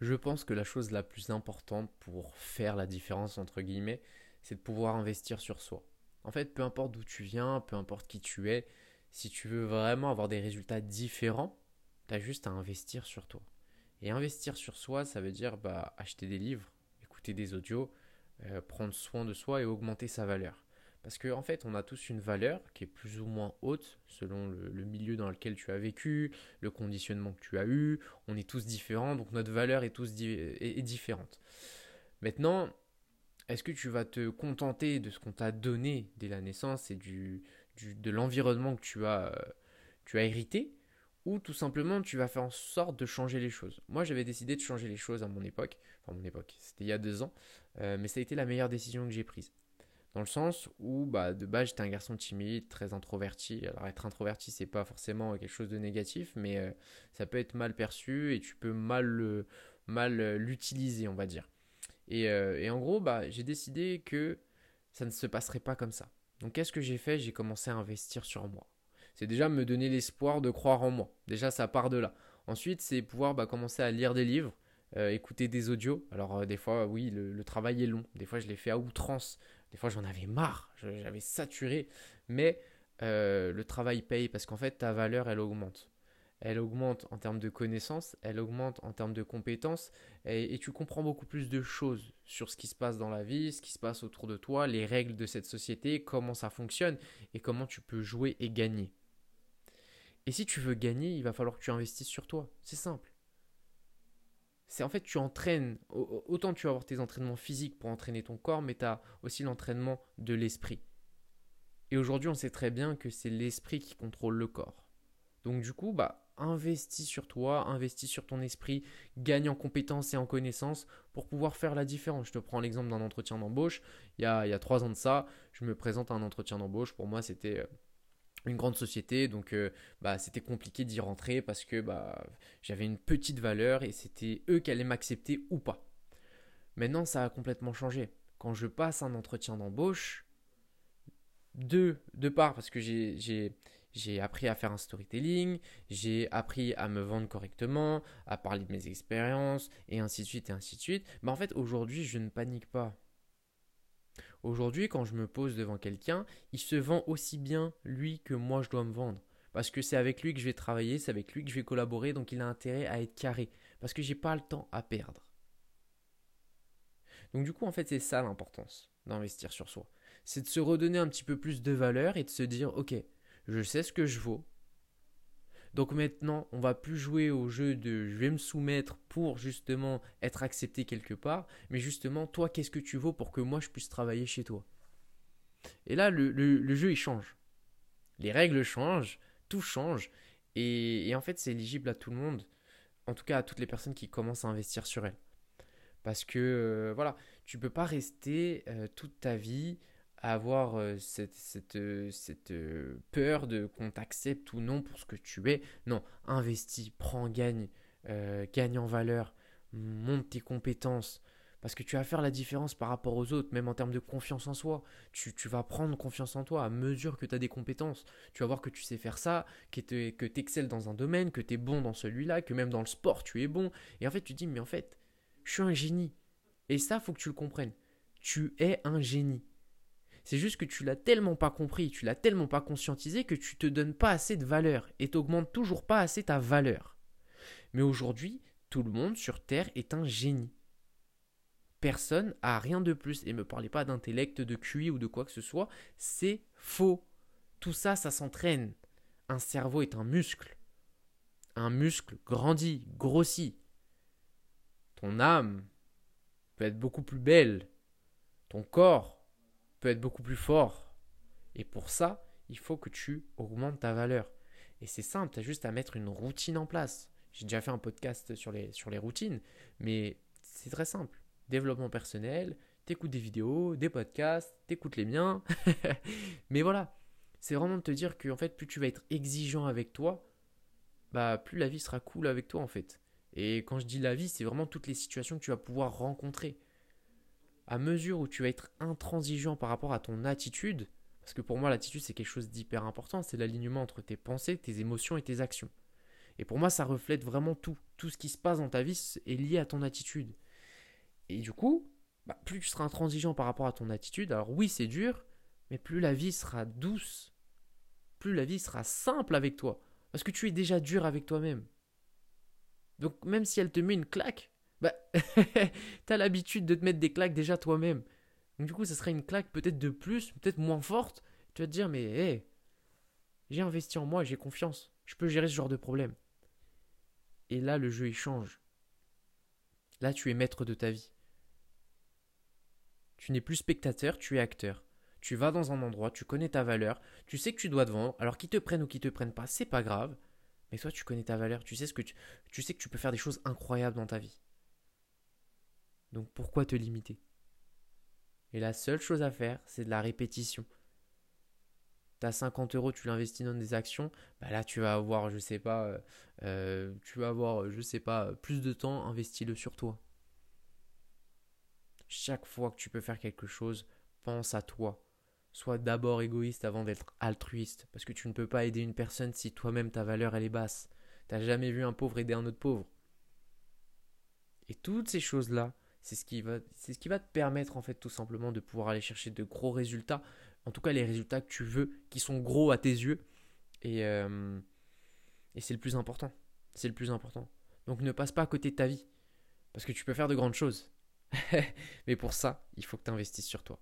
Je pense que la chose la plus importante pour faire la différence, entre guillemets, c'est de pouvoir investir sur soi. En fait, peu importe d'où tu viens, peu importe qui tu es, si tu veux vraiment avoir des résultats différents, tu juste à investir sur toi. Et investir sur soi, ça veut dire bah, acheter des livres, écouter des audios, euh, prendre soin de soi et augmenter sa valeur. Parce qu'en en fait, on a tous une valeur qui est plus ou moins haute selon le, milieu dans lequel tu as vécu, le conditionnement que tu as eu. On est tous différents, donc notre valeur est, tous différente. Maintenant, est-ce que tu vas te contenter de ce qu'on t'a donné dès la naissance et de l'environnement que tu as, euh, tu as hérité? Ou tout simplement tu vas faire en sorte de changer les choses? Moi j'avais décidé de changer les choses à mon époque, enfin mon époque, c'était il y a deux ans, euh, mais ça a été la meilleure décision que j'ai prise. Dans le sens où bah, de base j'étais un garçon timide, très introverti. Alors être introverti c'est pas forcément quelque chose de négatif, mais euh, ça peut être mal perçu et tu peux mal, mal l'utiliser on va dire. Euh, et, en gros, bah, j'ai décidé que ça ne se passerait pas comme ça. Donc qu'est-ce que j'ai fait? J'ai commencé à investir sur moi. C'est déjà me donner l'espoir de croire en moi. Déjà, ça part de là. Ensuite, c'est pouvoir bah, commencer à lire des livres, euh, écouter des audios. Alors euh, des fois, oui, le, travail est long. Des fois, je l'ai fait à outrance. Des fois, j'en avais marre. J'avais saturé. Mais le travail paye parce qu'en fait, ta valeur, elle augmente elle augmente en termes de connaissances, elle augmente en termes de compétences, et, tu comprends beaucoup plus de choses sur ce qui se passe dans la vie, ce qui se passe autour de toi, les règles de cette société, comment ça fonctionne, et comment tu peux jouer et gagner. Et si tu veux gagner, il va falloir que tu investisses sur toi. C'est simple. C'est en fait, tu entraînes, autant tu vas avoir tes entraînements physiques pour entraîner ton corps, mais tu as aussi l'entraînement de l'esprit. Et aujourd'hui, on sait très bien que c'est l'esprit qui contrôle le corps. Donc du coup, bah, investis sur toi, investis sur ton esprit, gagne en compétences et en connaissances pour pouvoir faire la différence. Je te prends l'exemple d'un entretien d'embauche. Il y, a, trois ans de ça, je me présente à un entretien d'embauche. Pour moi, c'était euh, une grande société, donc euh, bah, c'était compliqué d'y rentrer parce que bah, j'avais une petite valeur et c'était eux qui allaient m'accepter ou pas. Maintenant, ça a complètement changé. Quand je passe un entretien d'embauche, deux, de part parce que j'ai appris à faire un storytelling, j'ai appris à me vendre correctement, à parler de mes expériences, et ainsi de suite, et ainsi de suite. Mais en fait, aujourd'hui, je ne panique pas. Aujourd'hui, quand je me pose devant quelqu'un, il se vend aussi bien lui que moi je dois me vendre. Parce que c'est avec lui que je vais travailler, c'est avec lui que je vais collaborer, donc il a intérêt à être carré. Parce que j'ai pas le temps à perdre. Donc du coup, en fait, c'est ça l'importance d'investir sur soi. C'est de se redonner un petit peu plus de valeur et de se dire, ok, je sais ce que je vaux. Donc maintenant, on va plus jouer au jeu de je vais me soumettre pour justement être accepté quelque part, mais justement, toi, qu'est-ce que tu vaux pour que moi je puisse travailler chez toi? Et là, le, jeu il change. Les règles changent, tout change, et, en fait, c'est éligible à tout le monde, en tout cas à toutes les personnes qui commencent à investir sur elles. Parce que euh, voilà, tu peux pas rester euh, toute ta vie avoir euh, cette, cette, euh, cette euh, peur de qu'on t'accepte ou non pour ce que tu es. Non, investis, prends, gagne, gagne en valeur, monte tes compétences. Parce que tu vas faire la différence par rapport aux autres, même en termes de confiance en soi. Tu, tu vas prendre confiance en toi à mesure que tu as des compétences. Tu vas voir que tu sais faire ça, que tu excelles dans un domaine, que tu es bon dans celui-là, que même dans le sport tu es bon. Et en fait, tu te dis, mais en fait, je suis un génie. Et ça, faut que tu le comprennes. Tu es un génie. C'est juste que tu l'as tellement pas compris, tu l'as tellement pas conscientisé que tu te donnes pas assez de valeur et t'augmentes toujours pas assez ta valeur. Mais aujourd'hui, tout le monde sur Terre est un génie. Personne a rien de plus. Et ne me parlez pas d'intellect, de QI ou de quoi que ce soit. C'est faux. Tout ça, ça s'entraîne. Un cerveau est un muscle. Un muscle grandit, grossit. Ton âme peut être beaucoup plus belle. Ton corps peut être beaucoup plus fort. Et pour ça, il faut que tu augmentes ta valeur. Et c'est simple, tu as juste à mettre une routine en place. J'ai déjà fait un podcast sur les, sur les routines, mais c'est très simple. Développement personnel, t'écoutes des vidéos, des podcasts, t'écoutes les miens. mais voilà, c'est vraiment de te dire que en fait, plus tu vas être exigeant avec toi, bah plus la vie sera cool avec toi en fait. Et quand je dis la vie, c'est vraiment toutes les situations que tu vas pouvoir rencontrer à mesure où tu vas être intransigeant par rapport à ton attitude, parce que pour moi l'attitude c'est quelque chose d'hyper important, c'est l'alignement entre tes pensées, tes émotions et tes actions. Et pour moi, ça reflète vraiment tout. Tout ce qui se passe dans ta vie est lié à ton attitude. Et du coup, bah, plus tu seras intransigeant par rapport à ton attitude, alors oui, c'est dur, mais plus la vie sera douce, plus la vie sera simple avec toi. Parce que tu es déjà dur avec toi-même. Donc même si elle te met une claque, bah, as l'habitude de te mettre des claques déjà toi-même. Donc du coup, ça serait une claque peut-être de plus, peut-être moins forte. Tu vas te dire, mais hé, j'ai investi en moi, j'ai confiance. Je peux gérer ce genre de problème. Et là, le jeu, il change. Là, tu es maître de ta vie. Tu n'es plus spectateur, tu es acteur. Tu vas dans un endroit, tu connais ta valeur, tu sais que tu dois te vendre. Alors qu'ils te prennent ou qu'ils te prennent pas, c'est pas grave. Mais toi, tu connais ta valeur, tu sais ce que tu, tu sais que tu peux faire des choses incroyables dans ta vie. Donc pourquoi te limiter? Et la seule chose à faire, c'est de la répétition. T'as 50 euros, tu l'investis dans des actions, bah là tu vas avoir, je sais pas, euh, euh, tu vas avoir, je sais pas, plus de temps, investis-le sur toi. Chaque fois que tu peux faire quelque chose, pense à toi. Sois d'abord égoïste avant d'être altruiste, parce que tu ne peux pas aider une personne si toi-même ta valeur elle est basse. T'as jamais vu un pauvre aider un autre pauvre? Et toutes ces choses-là, c'est ce qui va, c'est ce qui va te permettre en fait tout simplement de pouvoir aller chercher de gros résultats. En tout cas, les résultats que tu veux, qui sont gros à tes yeux. Et, euh, et c'est le plus important. C'est le plus important. Donc ne passe pas à côté de ta vie. Parce que tu peux faire de grandes choses. Mais pour ça, il faut que tu investisses sur toi.